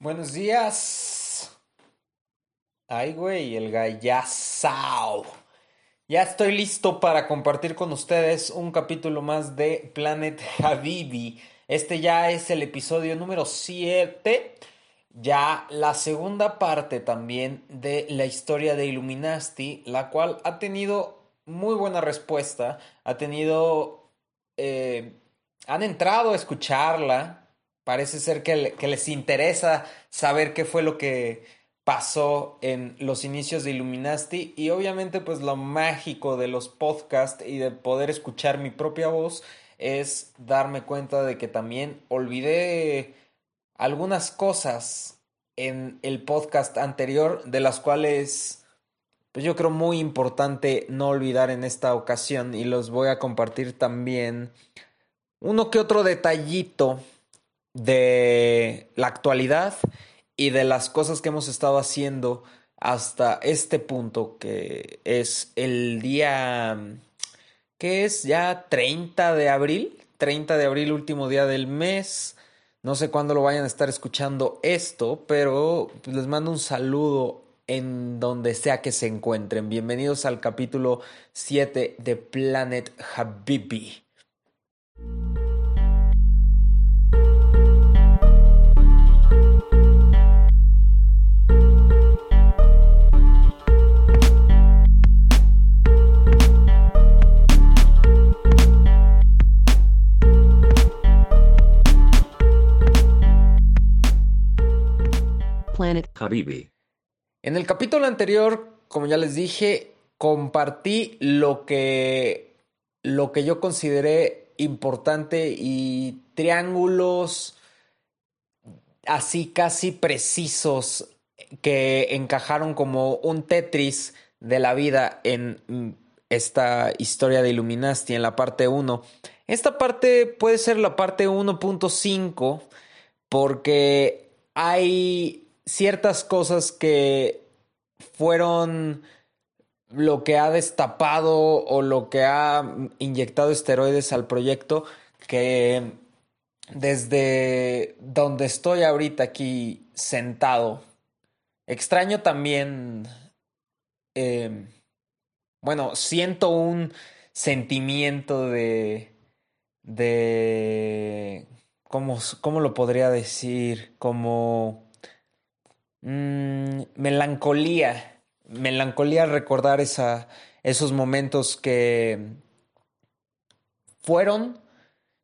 Buenos días. Ay, güey, el gallazao. Ya estoy listo para compartir con ustedes un capítulo más de Planet Habibi. Este ya es el episodio número 7. Ya la segunda parte también de la historia de Illuminati, la cual ha tenido muy buena respuesta. Ha tenido... Eh, han entrado a escucharla Parece ser que, les interesa saber qué fue lo que pasó en los inicios de Illuminati y obviamente pues lo mágico de los podcasts y de poder escuchar mi propia voz es darme cuenta de que también olvidé algunas cosas en el podcast anterior de las cuales pues yo creo muy importante no olvidar en esta ocasión y los voy a compartir también uno que otro detallito de la actualidad y de las cosas que hemos estado haciendo hasta este punto, que es el día, que es ya 30 de abril, 30 de abril, último día del mes. No sé cuándo lo vayan a estar escuchando esto, pero les mando un saludo en donde sea que se encuentren. Bienvenidos al capítulo 7 de Planet Habibi. En el capítulo anterior, como ya les dije, compartí lo que, lo que yo consideré importante y triángulos así casi precisos que encajaron como un Tetris de la vida en esta historia de Illuminati en la parte 1. Esta parte puede ser la parte 1.5 porque hay ciertas cosas que fueron lo que ha destapado o lo que ha inyectado esteroides al proyecto que desde donde estoy ahorita aquí sentado extraño también em, bueno siento un sentimiento de de cómo, cómo lo podría decir como Mm, melancolía, melancolía recordar esa, esos momentos que fueron,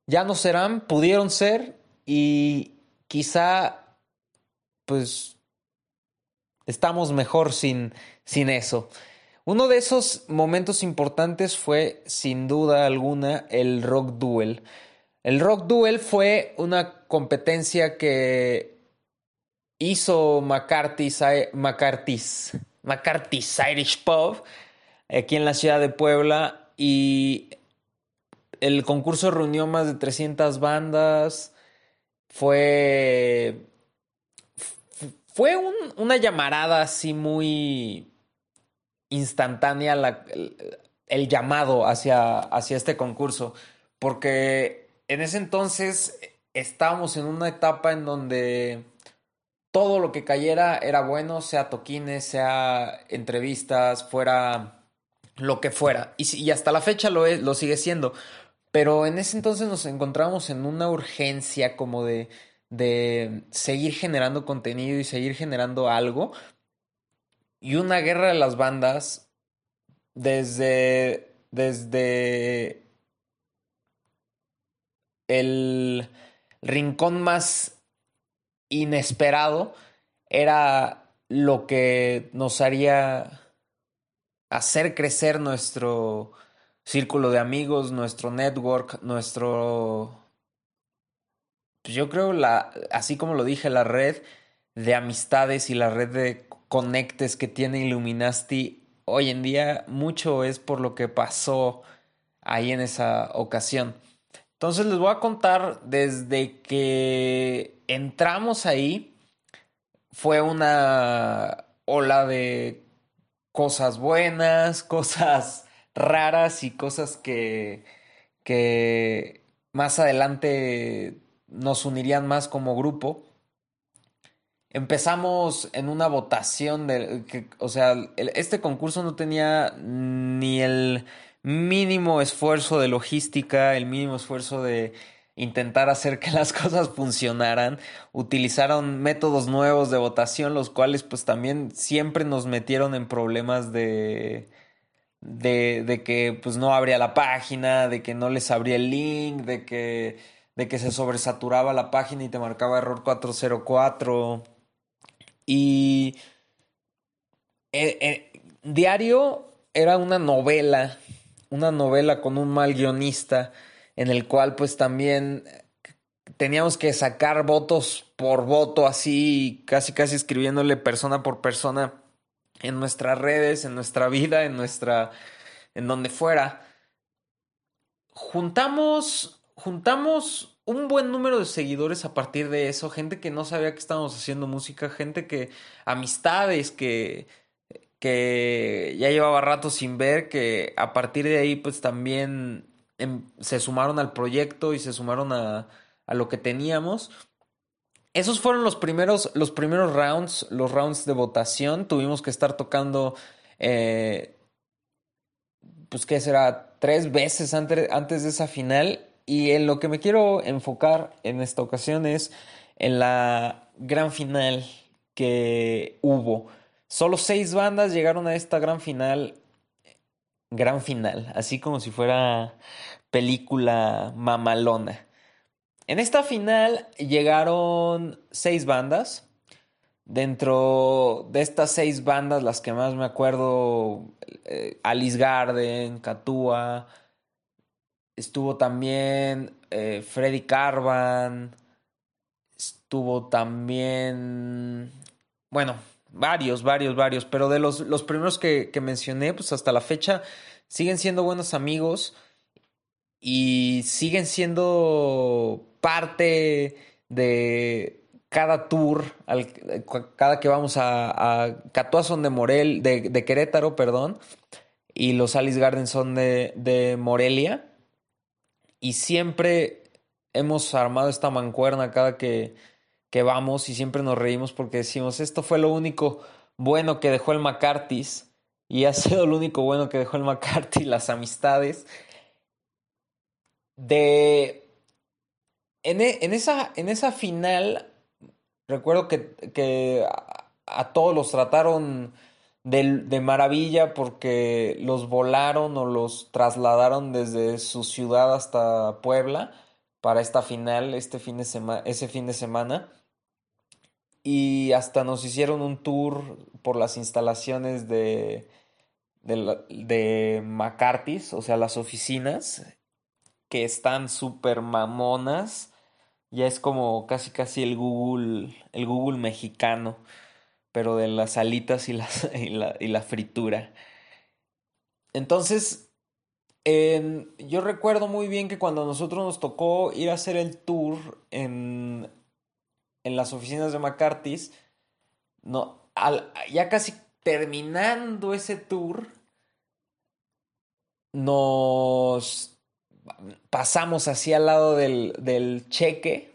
ya no serán, pudieron ser y quizá pues estamos mejor sin, sin eso. Uno de esos momentos importantes fue, sin duda alguna, el Rock Duel. El Rock Duel fue una competencia que hizo McCarthy's, Irish Pub aquí en la ciudad de Puebla y el concurso reunió más de 300 bandas. Fue. Fue una llamarada así muy instantánea el, llamado hacia, hacia este concurso. Porque en ese entonces estábamos en una etapa en donde todo lo que cayera era bueno, sea toquines, sea entrevistas, fuera lo que fuera. Y, hasta la fecha lo, sigue siendo. Pero en ese entonces nos encontramos en una urgencia como de, de seguir generando contenido y seguir generando algo. Y una guerra de las bandas desde, desde el rincón más inesperado era lo que nos haría hacer crecer nuestro círculo de amigos, nuestro network, nuestro... Pues yo creo, la, así como lo dije, la red de amistades y la red de conectes que tiene Illuminati hoy en día, mucho es por lo que pasó ahí en esa ocasión. Entonces les voy a contar desde que entramos ahí, fue una ola de cosas buenas, cosas raras y cosas que, que más adelante nos unirían más como grupo. empezamos en una votación de, que, o sea, este concurso no tenía ni el mínimo esfuerzo de logística, el mínimo esfuerzo de intentar hacer que las cosas funcionaran. Utilizaron métodos nuevos de votación, los cuales pues también siempre nos metieron en problemas de, de, de que pues no abría la página, de que no les abría el link, de que, de que se sobresaturaba la página y te marcaba error 404. Y eh, eh, diario era una novela, una novela con un mal guionista en el cual pues también teníamos que sacar votos por voto, así casi casi escribiéndole persona por persona en nuestras redes, en nuestra vida, en nuestra, en donde fuera. Juntamos, juntamos un buen número de seguidores a partir de eso, gente que no sabía que estábamos haciendo música, gente que, amistades que, que ya llevaba rato sin ver, que a partir de ahí pues también Em, se sumaron al proyecto y se sumaron a, a, lo que teníamos. Esos fueron los primeros, los primeros rounds, los rounds de votación. Tuvimos que estar tocando, eh, pues qué será, tres veces antes, antes de esa final. Y en lo que me quiero enfocar en esta ocasión es en la gran final que hubo. Solo seis bandas llegaron a esta gran final gran final, así como si fuera película mamalona. En esta final llegaron seis bandas. Dentro de estas seis bandas, las que más me acuerdo, eh, Alice Garden, Katua, estuvo también eh, Freddy Carvan, estuvo también, bueno, Varios, varios, varios. Pero de los, los primeros que, que mencioné, pues hasta la fecha siguen siendo buenos amigos y siguen siendo parte de cada tour, cada que vamos a, a Catuazón de Morel, de, de, Querétaro, perdón, y los Alice Garden son de, de Morelia. Y siempre hemos armado esta mancuerna cada que, que vamos y siempre nos reímos porque decimos, esto fue lo único bueno que dejó el McCarthy's y ha sido lo único bueno que dejó el McCarthy, las amistades. De... En, e, en, esa, en esa final, recuerdo que, que a, todos los trataron de, de, maravilla porque los volaron o los trasladaron desde su ciudad hasta Puebla para esta final, este fin de semana, ese fin de semana y hasta nos hicieron un tour por las instalaciones de, de, McCarthy's, o sea, las oficinas, que están súper mamonas. Ya es como casi casi el Google, el Google mexicano, pero de las alitas y, y, la, y la fritura. Entonces, yo recuerdo muy bien que cuando a nosotros nos tocó ir a hacer el tour en, en las oficinas de McCarthy's, no, ya casi terminando ese tour, nos pasamos así al lado del, del cheque.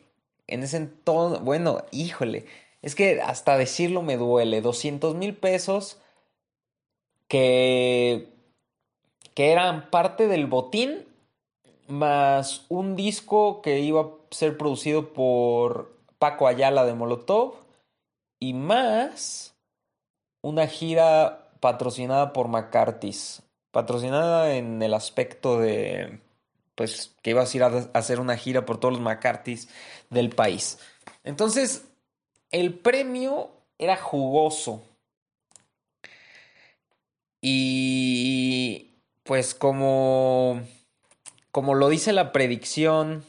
En ese entonces, bueno, híjole, es que hasta decirlo me duele. 200 mil pesos que, que eran parte del botín, más un disco que iba a ser producido por Paco Ayala de Molotov y más una gira patrocinada por McCarthy's. Patrocinada en el aspecto de, pues, que ibas a ir a hacer una gira por todos los McCarthy's del país. Entonces, el premio era jugoso. Y, pues, como, como lo dice la predicción,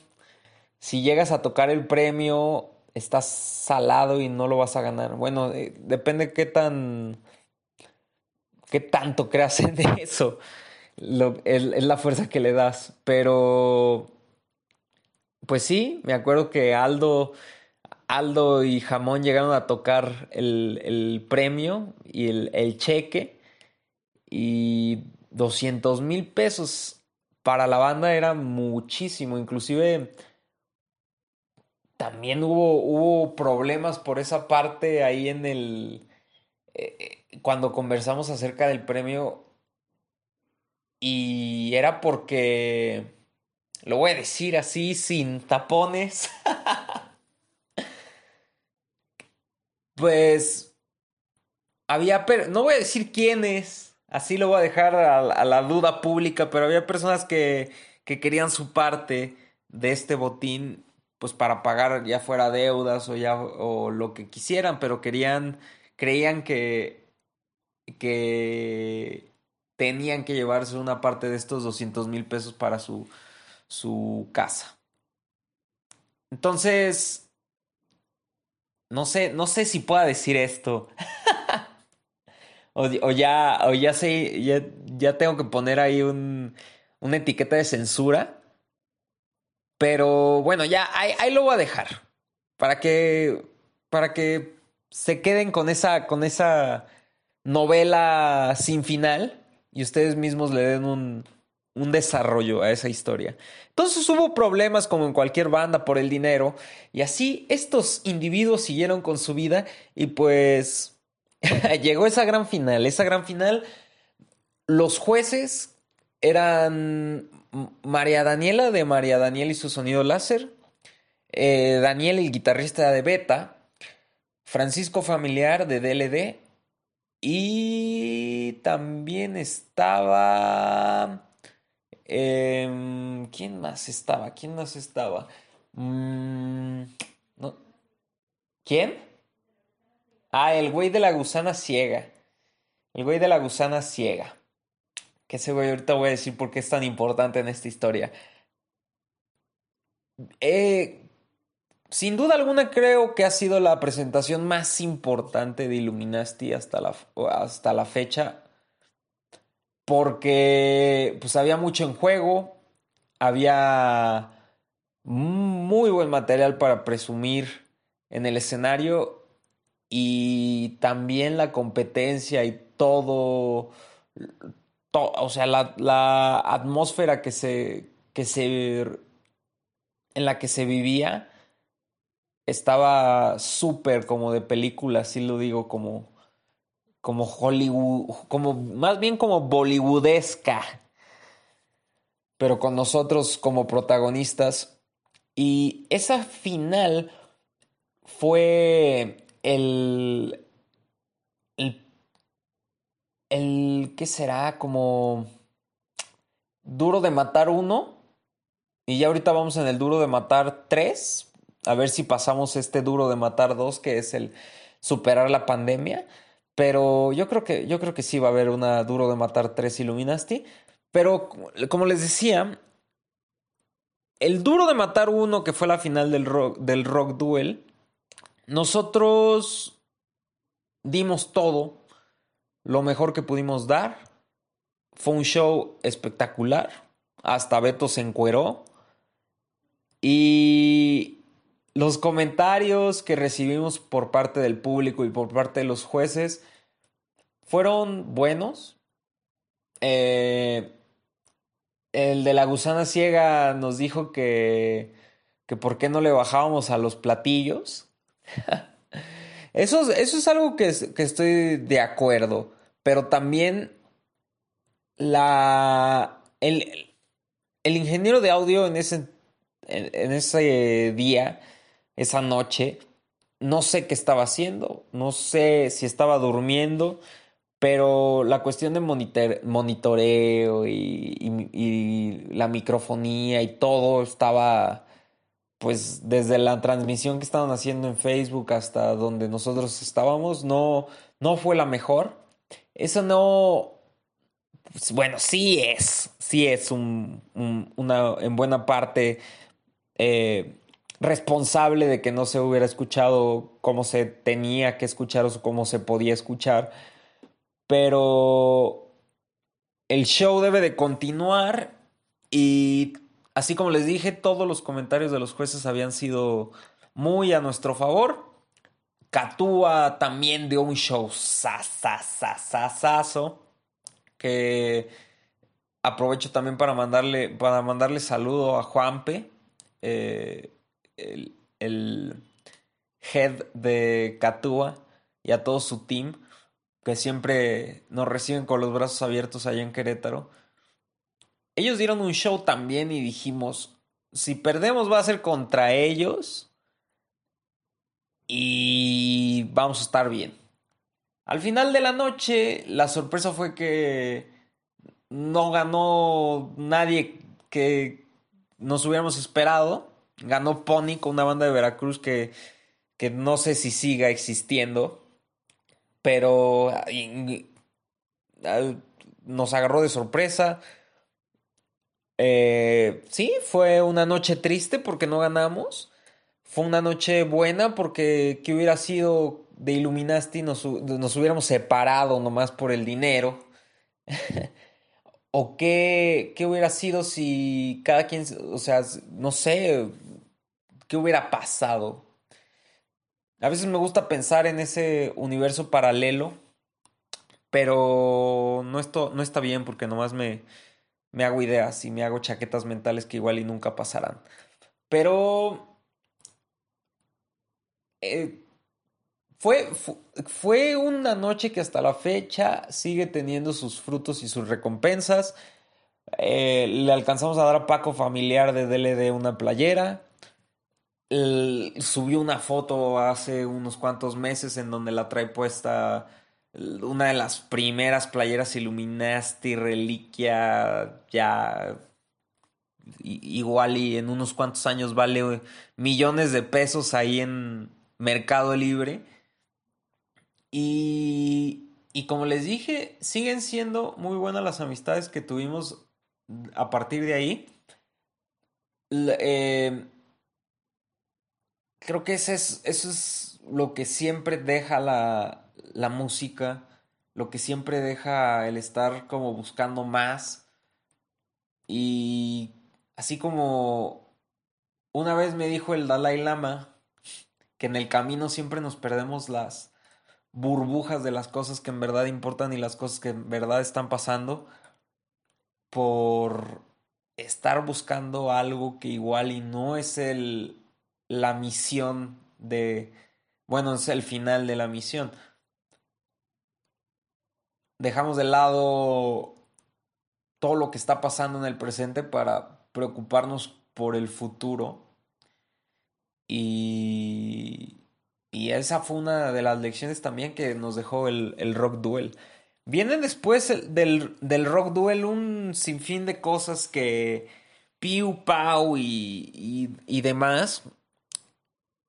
si llegas a tocar el premio, estás salado y no lo vas a ganar. Bueno, eh, depende qué tan. qué tanto creas en eso. es, la fuerza que le das. Pero. Pues sí, me acuerdo que Aldo. Aldo y Jamón llegaron a tocar el, premio y el, el, cheque. Y 200 mil pesos para la banda era muchísimo. Inclusive también hubo, hubo problemas por esa parte ahí en el... Eh, cuando conversamos acerca del premio. Y era porque, lo voy a decir así, sin tapones, pues había, no voy a decir quiénes, así lo voy a dejar a, la duda pública, pero había personas que, que querían su parte de este botín pues para pagar ya fuera deudas o ya o lo que quisieran, pero querían creían que que tenían que llevarse una parte de estos 200 mil pesos para su su casa. Entonces, no sé, no sé si pueda decir esto. o, ya, o ya sé, ya, ya tengo que poner ahí un, una etiqueta de censura pero bueno, ya ahí, lo voy a dejar. Para que. Para que se queden con esa. con esa novela sin final. Y ustedes mismos le den un, un desarrollo a esa historia. Entonces hubo problemas como en cualquier banda por el dinero. Y así estos individuos siguieron con su vida. Y pues. llegó esa gran final. Esa gran final. Los jueces eran María Daniela de María Daniel y su sonido láser, eh, Daniel el guitarrista de Beta, Francisco Familiar de DLD y también estaba... Em, ¿Quién más estaba? ¿Quién más estaba? Mm, ¿Quién? Ah, el güey de la gusana ciega. El güey de la gusana ciega que ese güey ahorita voy a decir por qué es tan importante en esta historia. Eh, sin duda alguna creo que ha sido la presentación más importante de Illuminati hasta la, hasta la fecha. Porque pues había mucho en juego. Había muy buen material para presumir en el escenario. Y también la competencia y todo o sea, la, atmósfera que se, que se, en la que se vivía estaba súper como de película, así lo digo, como, como Hollywood, como, más bien como bollywoodesca, pero con nosotros como protagonistas. Y esa final fue el, el el, ¿qué será? Como duro de matar uno. Y ya ahorita vamos en el duro de matar tres. A ver si pasamos este duro de matar dos, que es el superar la pandemia. Pero yo creo que, yo creo que sí va a haber una duro de matar tres Illuminati. Pero como les decía, el duro de matar uno, que fue la final del rock, del rock duel, nosotros dimos todo lo mejor que pudimos dar. Fue un show espectacular. Hasta Beto se encueró. Y los comentarios que recibimos por parte del público y por parte de los jueces fueron buenos. Eh, el de la gusana ciega nos dijo que, que por qué no le bajábamos a los platillos. Eso, eso es algo que, que, estoy de acuerdo, pero también la, el, el ingeniero de audio en ese, en, ese día, esa noche, no sé qué estaba haciendo, no sé si estaba durmiendo, pero la cuestión de monitoreo y, y, la microfonía y todo estaba pues desde la transmisión que estaban haciendo en Facebook hasta donde nosotros estábamos, no, no fue la mejor. Eso no, pues, bueno, sí es, sí es un, una, en buena parte eh, responsable de que no se hubiera escuchado como se tenía que escuchar o como se podía escuchar, pero el show debe de continuar y Así como les dije, todos los comentarios de los jueces habían sido muy a nuestro favor. Catúa también dio un show sasasasasazo que aprovecho también para mandarle, para mandarle saludo a Juanpe, eh, el head de Katua y a todo su team, que siempre nos reciben con los brazos abiertos allá en Querétaro. Ellos dieron un show también y dijimos, si perdemos va a ser contra ellos y vamos a estar bien. Al final de la noche, la sorpresa fue que no ganó nadie que nos hubiéramos esperado. Ganó Pony con una banda de Veracruz que, que no sé si siga existiendo, pero nos agarró de sorpresa. Eh, sí, fue una noche triste porque no ganamos. Fue una noche buena porque que hubiera sido de Illuminati nos, nos hubiéramos separado nomás por el dinero. ¿O qué, qué hubiera sido si cada quien, o sea, no sé, qué hubiera pasado? A veces me gusta pensar en ese universo paralelo, pero no, esto, no está bien porque nomás me, me hago ideas y me hago chaquetas mentales que igual y nunca pasarán. Pero... Eh, fue, fue, una noche que hasta la fecha sigue teniendo sus frutos y sus recompensas. Eh, le alcanzamos a dar a Paco familiar de DLD una playera. subió una foto hace unos cuantos meses en donde la trae puesta una de las primeras playeras Illuminati, reliquia, ya igual y en unos cuantos años vale millones de pesos ahí en Mercado Libre. Y, y como les dije, siguen siendo muy buenas las amistades que tuvimos a partir de ahí. Eh, creo que eso es, eso es lo que siempre deja la, la música, lo que siempre deja el estar como buscando más. Y así como una vez me dijo el Dalai Lama que en el camino siempre nos perdemos las burbujas de las cosas que en verdad importan y las cosas que en verdad están pasando por estar buscando algo que igual y no es el la misión de bueno, es el final de la misión dejamos de lado todo lo que está pasando en el presente para preocuparnos por el futuro. Y, y esa fue una de las lecciones también que nos dejó el, Rock Duel. Viene después del, del, Rock Duel un sinfín de cosas que Piu Pau y, y, demás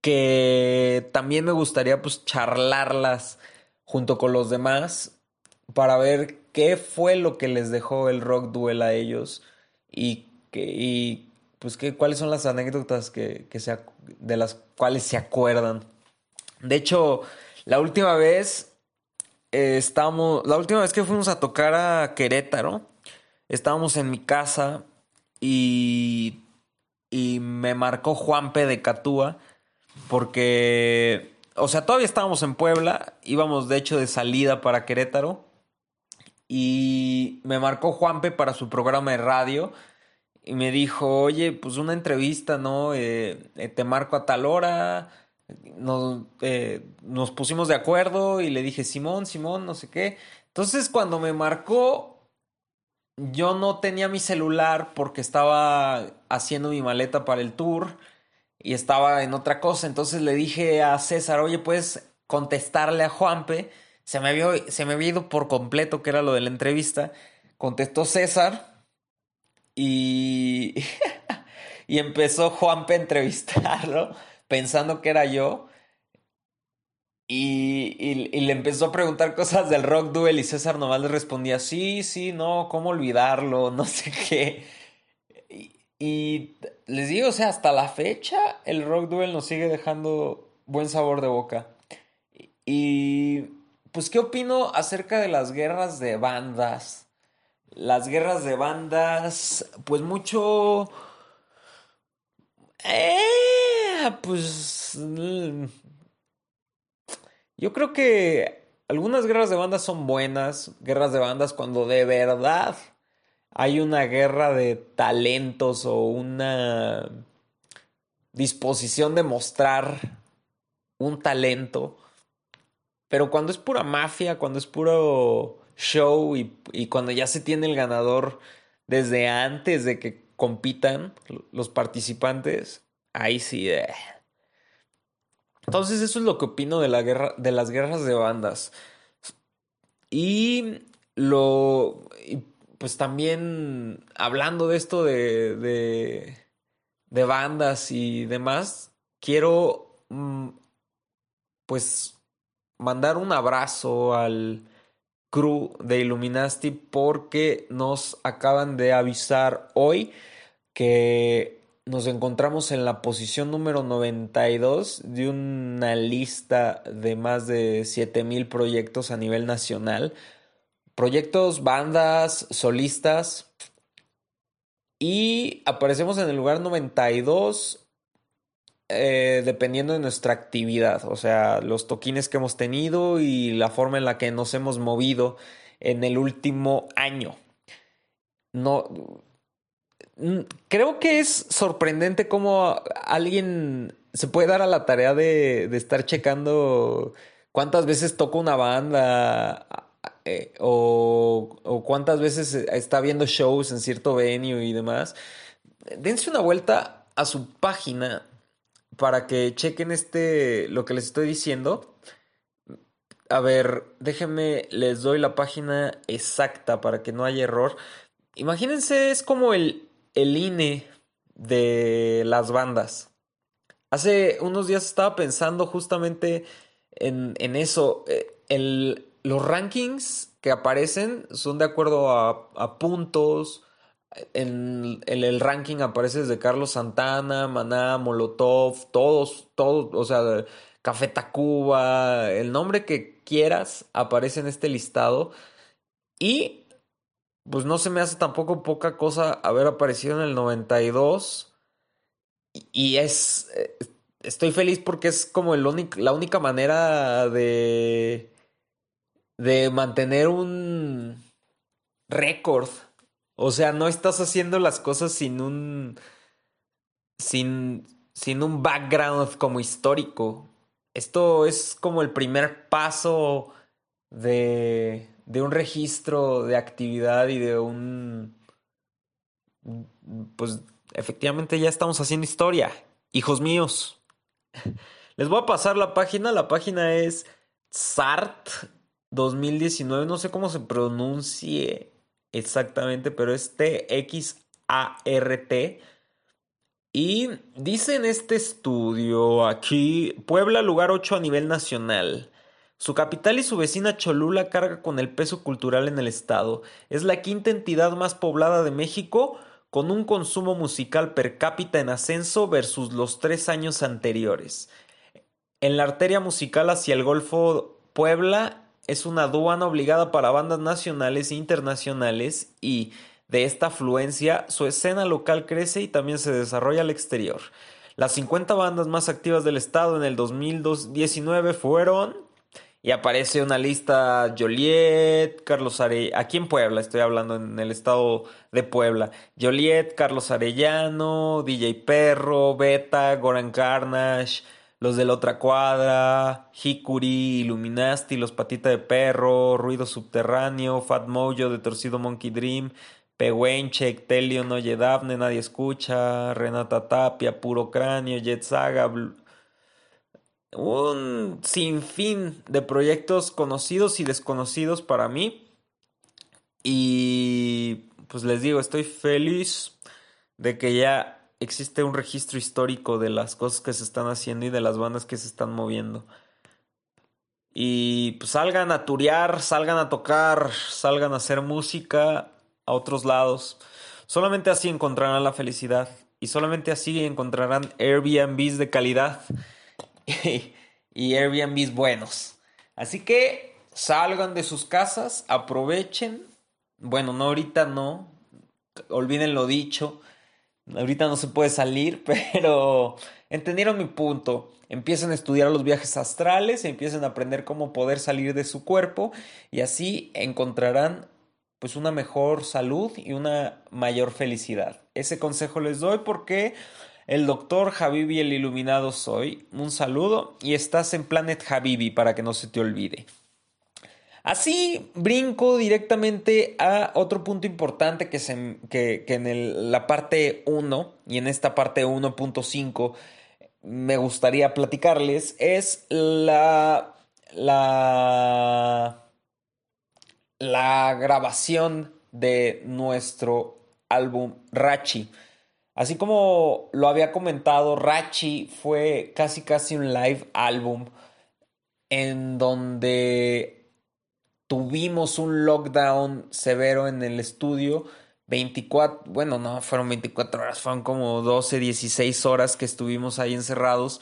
que también me gustaría pues charlarlas junto con los demás para ver qué fue lo que les dejó el rock duel a ellos y, que, y pues qué, cuáles son las anécdotas que, que de las cuales se acuerdan. De hecho, la última vez eh, estábamos, la última vez que fuimos a tocar a Querétaro, estábamos en mi casa y, y me marcó Juanpe de Catúa porque, o sea, todavía estábamos en Puebla, íbamos de hecho de salida para Querétaro y me marcó Juanpe para su programa de radio y me dijo, oye, pues una entrevista, ¿no? Eh, eh, te marco a tal hora. Nos, eh, nos pusimos de acuerdo y le dije, Simón, Simón, no sé qué. Entonces cuando me marcó, yo no tenía mi celular porque estaba haciendo mi maleta para el tour y estaba en otra cosa. Entonces le dije a César, oye, puedes contestarle a Juanpe se me, había, se me había ido por completo que era lo de la entrevista. Contestó César y, y empezó Juanpe a entrevistarlo pensando que era yo. Y, y, le empezó a preguntar cosas del Rock Duel y César nomás le respondía, sí, sí, no, ¿cómo olvidarlo? No sé qué. Y, y les digo, o sea, hasta la fecha el Rock Duel nos sigue dejando buen sabor de boca. Y pues, ¿qué opino acerca de las guerras de bandas? Las guerras de bandas, pues mucho... Eh, pues... Yo creo que algunas guerras de bandas son buenas, guerras de bandas cuando de verdad hay una guerra de talentos o una disposición de mostrar un talento. Pero cuando es pura mafia, cuando es puro show y, y cuando ya se tiene el ganador desde antes de que compitan los participantes, ahí sí. Eh. Entonces eso es lo que opino de la guerra, de las guerras de bandas. Y lo, pues también hablando de esto de, de, de bandas y demás, quiero mm, pues mandar un abrazo al crew de Illuminati porque nos acaban de avisar hoy que nos encontramos en la posición número 92 de una lista de más de 7000 proyectos a nivel nacional proyectos, bandas, solistas. Y aparecemos en el lugar 92 eh, dependiendo de nuestra actividad, o sea, los toquines que hemos tenido y la forma en la que nos hemos movido en el último año. No, creo que es sorprendente cómo alguien se puede dar a la tarea de, estar checando cuántas veces toca una banda eh, o, cuántas veces está viendo shows en cierto venue y demás, dense una vuelta a su página para que chequen este lo que les estoy diciendo. A ver, déjenme, les doy la página exacta para que no haya error. Imagínense, es como el, el INE de las bandas. Hace unos días estaba pensando justamente en, en eso. Eh, el, los rankings que aparecen son de acuerdo a, puntos. En, el ranking aparece desde Carlos Santana, Maná, Molotov, todos, todos, o sea, Café Tacuba, el nombre que quieras aparece en este listado. Y pues no se me hace tampoco poca cosa haber aparecido en el 92. Y es. Eh, estoy feliz porque es como el la única manera de de mantener un récord. O sea, no estás haciendo las cosas sin un. sin. sin un background como histórico. Esto es como el primer paso de. de un registro de actividad y de un. Pues efectivamente ya estamos haciendo historia. Hijos míos. Les voy a pasar la página. La página es SART 2019, no sé cómo se pronuncie exactamente, pero es T-X-A-R-T. Y dice en este estudio aquí, Puebla lugar 8 a nivel nacional. Su capital y su vecina Cholula carga con el peso cultural en el estado. Es la quinta entidad más poblada de México, con un consumo musical per cápita en ascenso versus los tres años anteriores. En la arteria musical hacia el Golfo Puebla es una aduana obligada para bandas nacionales e internacionales y de esta afluencia su escena local crece y también se desarrolla al exterior. Las 50 bandas más activas del estado en el 2019 fueron y aparece una lista Joliet, Carlos Arellano, aquí en Puebla, estoy hablando en el estado de Puebla, Joliet, Carlos Arellano, DJ Perro, Beta, Goran Carnage, los de la otra cuadra, Hikuri, Illuminati, Los Patita de Perro, Ruido Subterráneo, Fat Mojo de Torcido Monkey Dream, Pehuenche, Telio, Noye Daphne, Nadie Escucha, Renata Tapia, Puro Cráneo, Jet Saga, un sinfín de proyectos conocidos y desconocidos para mí. Y pues les digo, estoy feliz de que ya existe un registro histórico de las cosas que se están haciendo y de las bandas que se están moviendo. Y pues salgan a turear, salgan a tocar, salgan a hacer música a otros lados. Solamente así encontrarán la felicidad y solamente así encontrarán Airbnbs de calidad y Airbnbs buenos. Así que salgan de sus casas, aprovechen. Bueno, no ahorita no, olviden lo dicho Ahorita no se puede salir, pero entendieron mi punto. Empiecen a estudiar los viajes astrales, empiecen a aprender cómo poder salir de su cuerpo y así encontrarán pues una mejor salud y una mayor felicidad. Ese consejo les doy porque el doctor Habibi el iluminado soy. Un saludo y estás en Planet Habibi para que no se te olvide. Así brinco directamente a otro punto importante que, se, que, en la parte 1 y en esta parte 1.5 me gustaría platicarles es la, la, la grabación de nuestro álbum Rachi. Así como lo había comentado, Rachi fue casi casi un live álbum en donde tuvimos un lockdown severo en el estudio. 24, bueno, no fueron 24 horas, fueron como 12, 16 horas que estuvimos ahí encerrados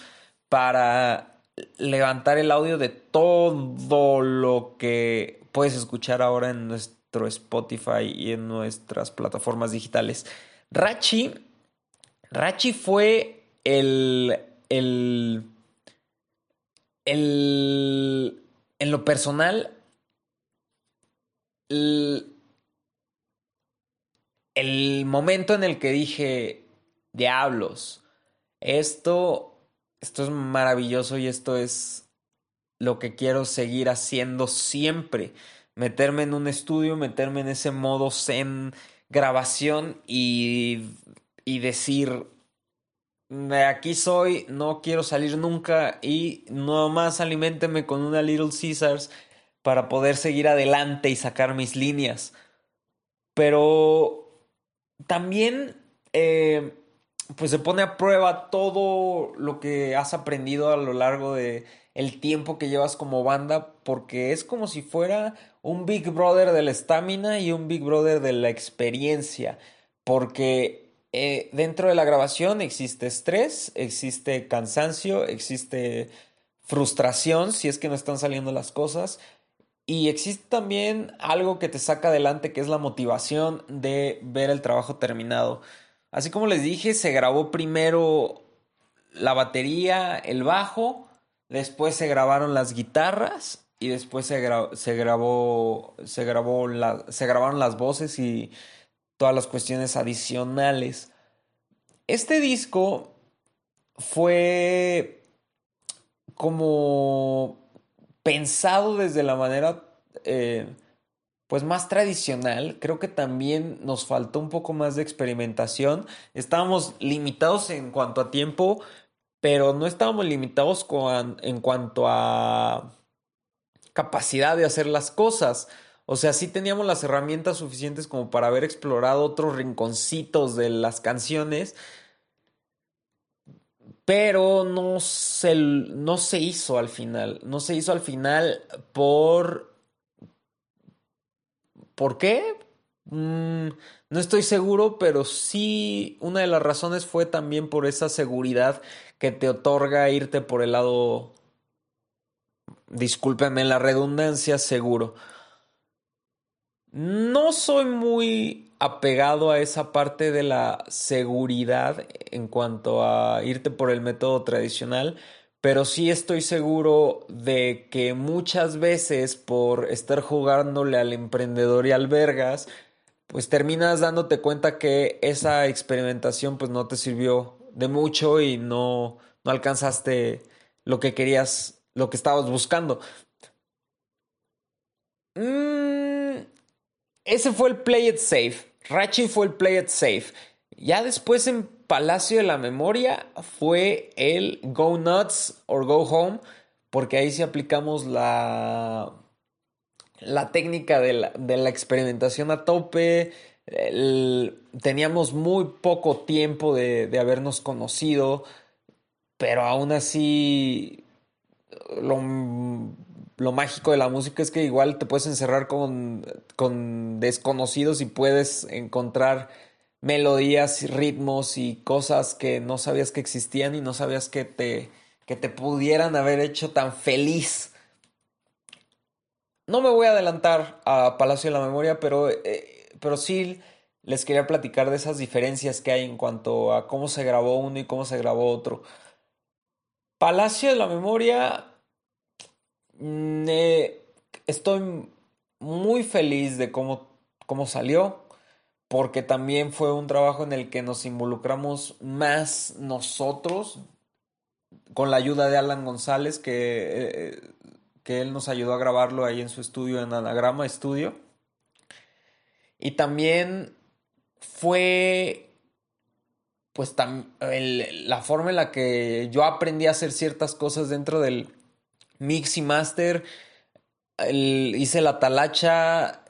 para levantar el audio de todo lo que puedes escuchar ahora en nuestro Spotify y en nuestras plataformas digitales. Rachi, Rachi fue el, el, el, en lo personal, el, el momento en el que dije, diablos, esto, esto es maravilloso y esto es lo que quiero seguir haciendo siempre. Meterme en un estudio, meterme en ese modo zen grabación y, y decir, aquí soy, no quiero salir nunca y nomás aliménteme con una Little Caesars para poder seguir adelante y sacar mis líneas. Pero también eh, pues se pone a prueba todo lo que has aprendido a lo largo de el tiempo que llevas como banda porque es como si fuera un Big Brother de la estamina y un Big Brother de la experiencia porque eh, dentro de la grabación existe estrés, existe cansancio, existe frustración si es que no están saliendo las cosas, y existe también algo que te saca adelante, que es la motivación de ver el trabajo terminado. Así como les dije, se grabó primero la batería, el bajo, después se grabaron las guitarras y después se, se grabó, se, grabó se grabaron las voces y todas las cuestiones adicionales. Este disco fue como pensado desde la manera eh, pues más tradicional. Creo que también nos faltó un poco más de experimentación. Estábamos limitados en cuanto a tiempo, pero no estábamos limitados en cuanto a capacidad de hacer las cosas. O sea, sí teníamos las herramientas suficientes como para haber explorado otros rinconcitos de las canciones, pero no se, no se hizo al final. No se hizo al final por... ¿Por qué? Mm, no estoy seguro, pero sí una de las razones fue también por esa seguridad que te otorga irte por el lado, discúlpenme la redundancia, seguro. No soy muy apegado a esa parte de la seguridad en cuanto a irte por el método tradicional, pero sí estoy seguro de que muchas veces por estar jugándole al emprendedor y al vergas, pues terminas dándote cuenta que esa experimentación pues no te sirvió de mucho y no, no alcanzaste lo que querías, lo que estabas buscando. Mm, ese fue el play it safe. Rachi fue el play it safe. Ya después en Palacio de la Memoria fue el Go Nuts or Go Home, porque ahí sí aplicamos la, la técnica de la, experimentación a tope. teníamos muy poco tiempo de, de habernos conocido, pero aún así lo lo mágico de la música es que igual te puedes encerrar con, con desconocidos y puedes encontrar melodías, ritmos y cosas que no sabías que existían y no sabías que te, que te pudieran haber hecho tan feliz. No me voy a adelantar a Palacio de la Memoria, pero, eh, pero sí les quería platicar de esas diferencias que hay en cuanto a cómo se grabó uno y cómo se grabó otro. Palacio de la Memoria Estoy muy feliz de cómo, cómo salió. porque también fue un trabajo en el que nos involucramos más nosotros, con la ayuda de Alan González, que, eh, que él nos ayudó a grabarlo ahí en su estudio, en Anagrama Studio. Y también fue pues la forma en la que yo aprendí a hacer ciertas cosas dentro del mix y master. hice la talacha,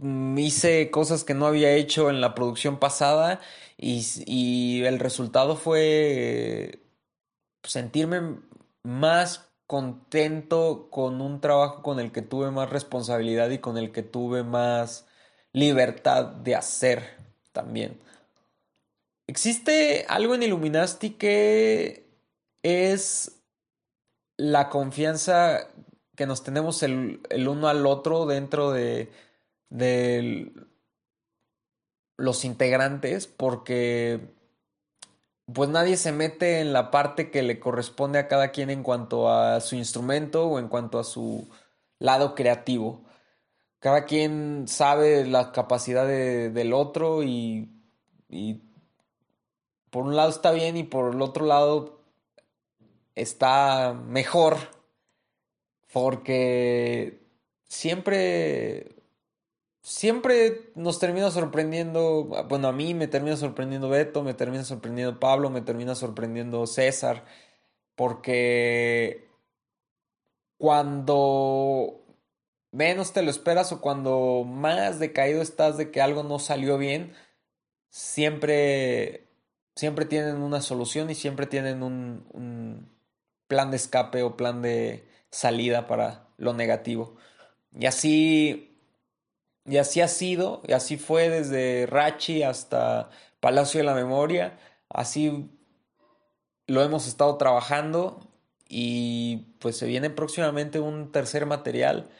mm, hice cosas que no había hecho en la producción pasada y, el resultado fue sentirme más contento con un trabajo con el que tuve más responsabilidad y con el que tuve más libertad de hacer también. Existe algo en Illuminati que es la confianza que nos tenemos el, uno al otro dentro de, de los integrantes, porque pues nadie se mete en la parte que le corresponde a cada quien en cuanto a su instrumento o en cuanto a su lado creativo. Cada quien sabe la capacidad del otro y, y por un lado está bien y por el otro lado está mejor porque siempre siempre nos termina sorprendiendo, bueno, a mí me termina sorprendiendo Beto, me termina sorprendiendo Pablo, me termina sorprendiendo César, porque cuando menos te lo esperas o cuando más decaído estás de que algo no salió bien, siempre, siempre tienen una solución y siempre tienen un, un plan de escape o plan de salida para lo negativo. Y así y así ha sido, y así fue desde Rachi hasta Palacio de la Memoria. Así lo hemos estado trabajando y pues se viene próximamente un tercer material.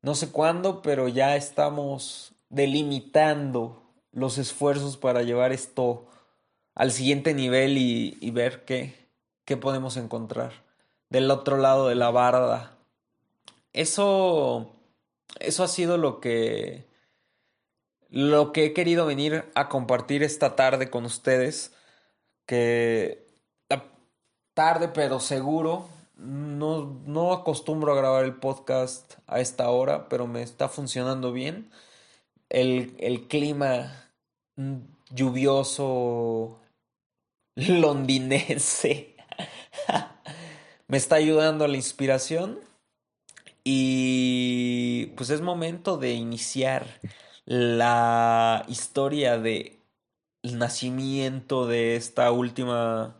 No sé cuándo, pero ya estamos delimitando los esfuerzos para llevar esto al siguiente nivel y, ver qué, qué podemos encontrar del otro lado de la barda. Eso, eso ha sido lo que lo que he querido venir a compartir esta tarde con ustedes, que tarde pero seguro, no, no acostumbro a grabar el podcast a esta hora, pero me está funcionando bien. El, el clima lluvioso londinense me está ayudando la inspiración y pues es momento de iniciar la historia de nacimiento de esta última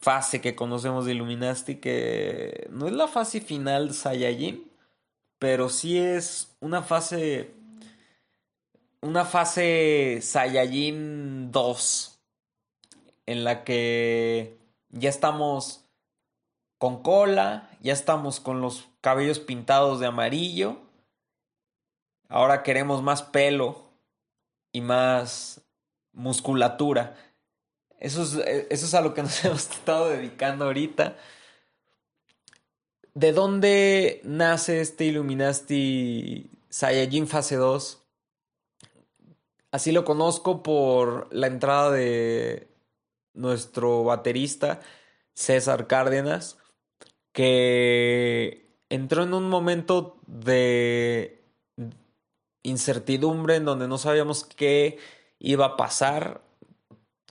fase que conocemos de Illuminati, que no es la fase final de Saiyajin, pero sí es una fase una fase Saiyajin 2 en la que ya estamos con cola, ya estamos con los cabellos pintados de amarillo Ahora queremos más pelo y más musculatura. Eso es, eh, a lo que nos hemos estado dedicando ahorita. ¿De dónde nace este Illuminati Saiyajin fase 2? Así lo conozco por la entrada de nuestro baterista César Cárdenas, que entró en un momento de incertidumbre en donde no sabíamos qué iba a pasar,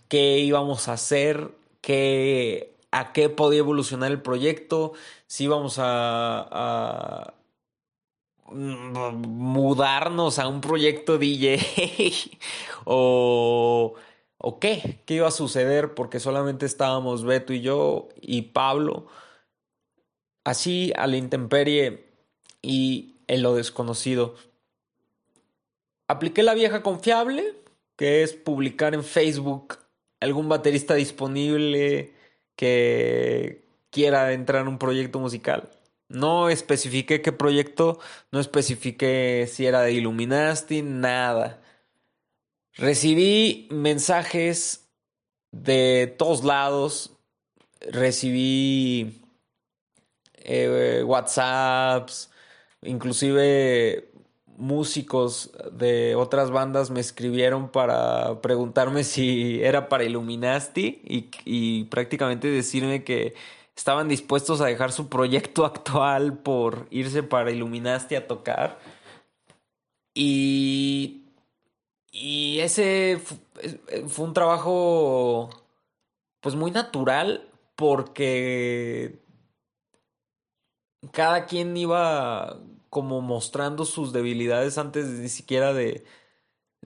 qué íbamos a hacer, qué, a qué podía evolucionar el proyecto, si íbamos a, mudarnos a un proyecto DJ o, o qué, qué iba a suceder porque solamente estábamos Beto y yo y Pablo así a la intemperie y en lo desconocido. Apliqué la vieja confiable, que es publicar en Facebook algún baterista disponible que quiera entrar en un proyecto musical. No especifiqué qué proyecto, no especifiqué si era de Illuminati, nada. Recibí mensajes de todos lados, recibí eh, WhatsApps, inclusive músicos de otras bandas me escribieron para preguntarme si era para Illuminati y, prácticamente decirme que estaban dispuestos a dejar su proyecto actual por irse para Illuminati a tocar. Y, y ese fue un trabajo pues muy natural porque cada quien iba como mostrando sus debilidades antes ni siquiera de,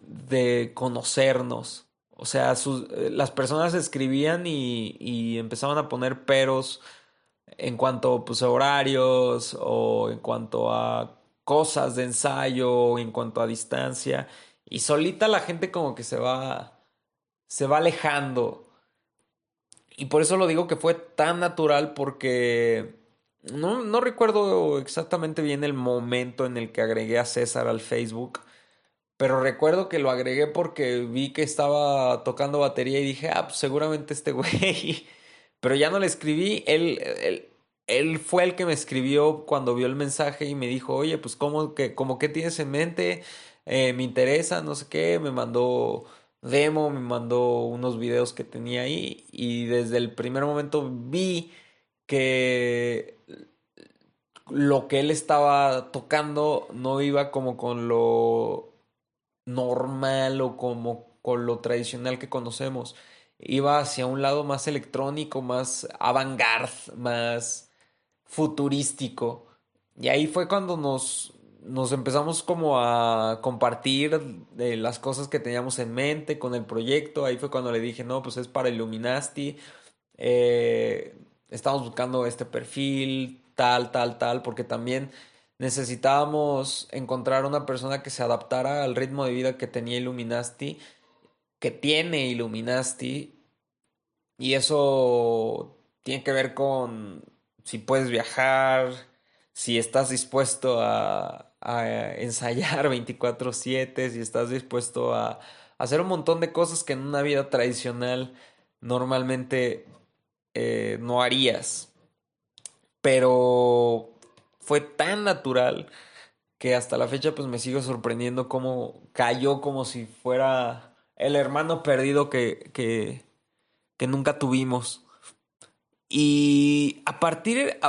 de conocernos. O sea, eh, las personas escribían y, y, empezaban a poner peros en cuanto pues, a horarios o en cuanto a cosas de ensayo o en cuanto a distancia. Y solita la gente como que se va, se va alejando. Y por eso lo digo que fue tan natural porque no, no recuerdo exactamente bien el momento en el que agregué a César al Facebook, pero recuerdo que lo agregué porque vi que estaba tocando batería y dije, ah, pues seguramente este güey. Pero ya no le escribí, él, él, él, fue el que me escribió cuando vio el mensaje y me dijo, oye, pues ¿cómo que, como qué tienes en mente? Eh, me interesa, no sé qué, me mandó demo, me mandó unos videos que tenía ahí y desde el primer momento vi que lo que él estaba tocando no iba como con lo normal o como con lo tradicional que conocemos. Iba hacia un lado más electrónico, más avant-garde, más futurístico. Y ahí fue cuando nos, nos empezamos como a compartir las cosas que teníamos en mente con el proyecto. Ahí fue cuando le dije, no, pues es para Illuminati. Eh, estamos buscando este perfil, tal, tal, tal, porque también necesitábamos encontrar una persona que se adaptara al ritmo de vida que tenía Illuminati, que tiene Illuminati, y eso tiene que ver con si puedes viajar, si estás dispuesto a, ensayar 24/7, si estás dispuesto a hacer un montón de cosas que en una vida tradicional normalmente eh, no harías. Pero fue tan natural que hasta la fecha pues me sigo sorprendiendo cómo cayó como si fuera el hermano perdido que, que, nunca tuvimos. Y a partir,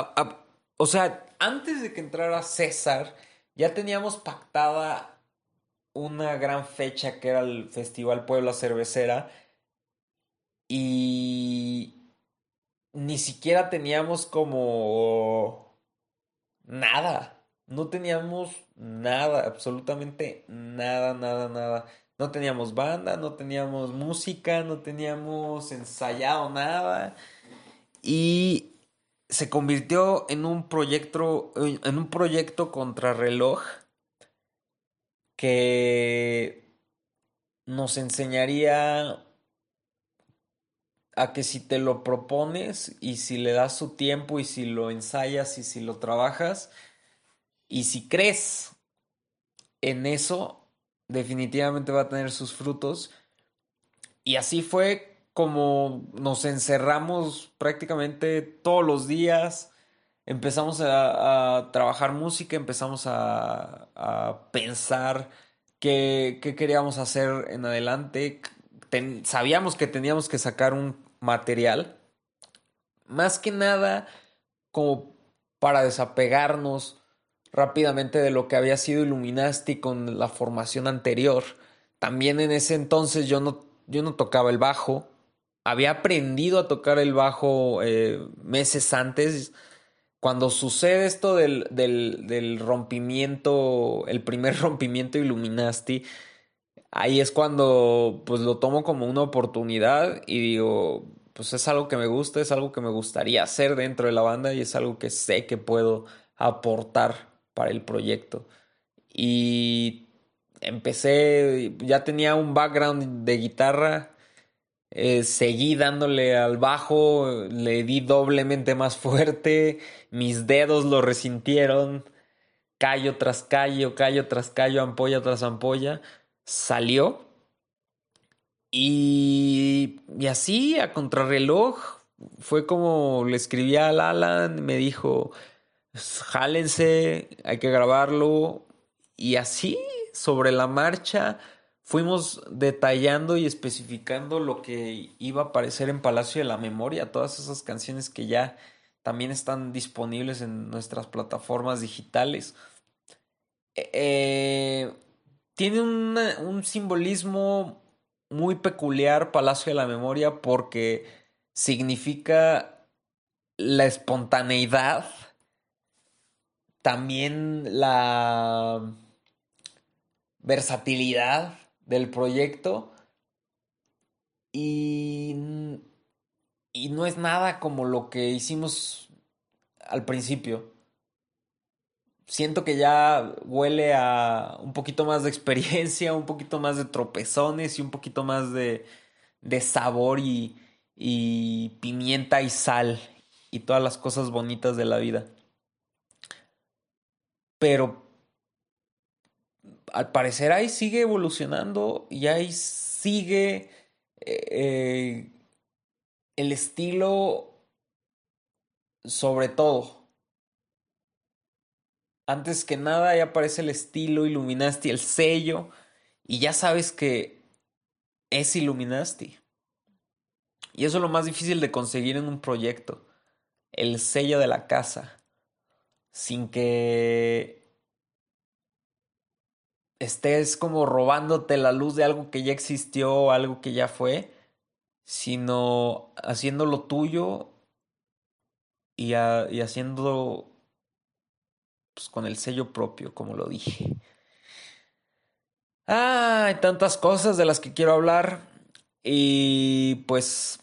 o sea, antes de que entrara César, ya teníamos pactada una gran fecha que era el Festival Puebla Cervecera. Y ni siquiera teníamos como nada. No teníamos nada, absolutamente nada, nada, nada. No teníamos banda, no teníamos música, no teníamos ensayado nada. Y se convirtió en un proyecto, en un proyecto contrarreloj que nos enseñaría a que si te lo propones y si le das su tiempo y si lo ensayas y si lo trabajas y si crees en eso, definitivamente va a tener sus frutos. Y así fue como nos encerramos prácticamente todos los días, empezamos a, trabajar música, empezamos a, pensar qué, qué, queríamos hacer en adelante. sabíamos que teníamos que sacar un material, más que nada como para desapegarnos rápidamente de lo que había sido Illuminati con la formación anterior. También en ese entonces yo no, yo no tocaba el bajo. Había aprendido a tocar el bajo eh, meses antes. Cuando sucede esto del, del, del, rompimiento, el primer rompimiento Illuminati, ahí es cuando pues lo tomo como una oportunidad y digo, pues es algo que me gusta, es algo que me gustaría hacer dentro de la banda y es algo que sé que puedo aportar para el proyecto. Y empecé, ya tenía un background de guitarra, eh, seguí dándole al bajo, le di doblemente más fuerte, mis dedos lo resintieron, callo tras callo, callo tras callo, ampolla tras ampolla, salió. Y, y así, a contrarreloj, fue como le escribí al Alan, me dijo, jálense, hay que grabarlo. y así, sobre la marcha, fuimos detallando y especificando lo que iba a aparecer en Palacio de la Memoria, todas esas canciones que ya también están disponibles en nuestras plataformas digitales. Eh, tiene un simbolismo muy peculiar Palacio de la Memoria porque significa la espontaneidad, también la versatilidad del proyecto y, y no es nada como lo que hicimos al principio. Siento que ya huele a un poquito más de experiencia, un poquito más de tropezones y un poquito más de, de sabor y, y pimienta y sal y todas las cosas bonitas de la vida. Pero al parecer ahí sigue evolucionando y ahí sigue eh, el estilo sobre todo. Antes que nada ahí aparece el estilo Illuminati, el sello, y ya sabes que es Illuminati. Y eso es lo más difícil de conseguir en un proyecto, el sello de la casa, sin que estés como robándote la luz de algo que ya existió o algo que ya fue, sino haciendo lo tuyo y, y haciendo pues, con el sello propio, como lo dije. Ah, hay tantas cosas de las que quiero hablar y pues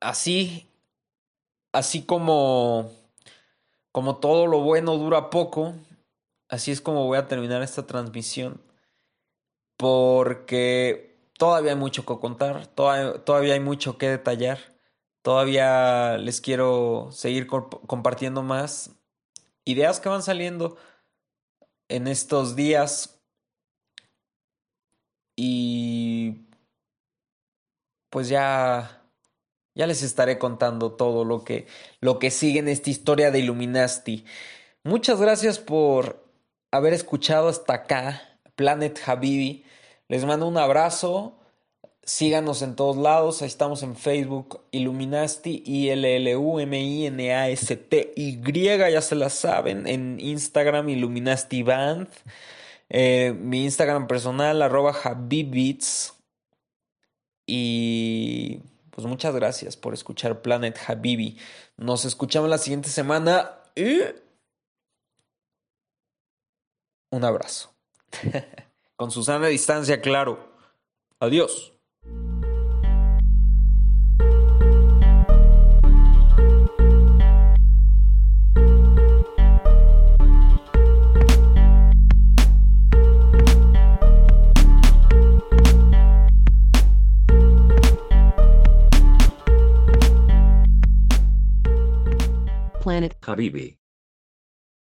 así, así como como todo lo bueno dura poco, así es como voy a terminar esta transmisión. Porque todavía hay mucho que contar, todavía, hay mucho que detallar. Todavía les quiero seguir compartiendo más ideas que van saliendo en estos días. Y pues ya ya les estaré contando todo lo que lo que sigue en esta historia de Illuminati. Muchas gracias por haber escuchado hasta acá Planet Habibi. Les mando un abrazo. Síganos en todos lados. Ahí estamos en Facebook, Illuminasti, I-L-L-U-M-I-N-A-S-T-Y. Ya se la saben. En Instagram, Illuminasti Band. Eh, mi Instagram personal, arroba Habibits. Y pues muchas gracias por escuchar Planet Habibi. Nos escuchamos la siguiente semana. Y un abrazo. Con Susana a distancia, claro. Adiós. Habibi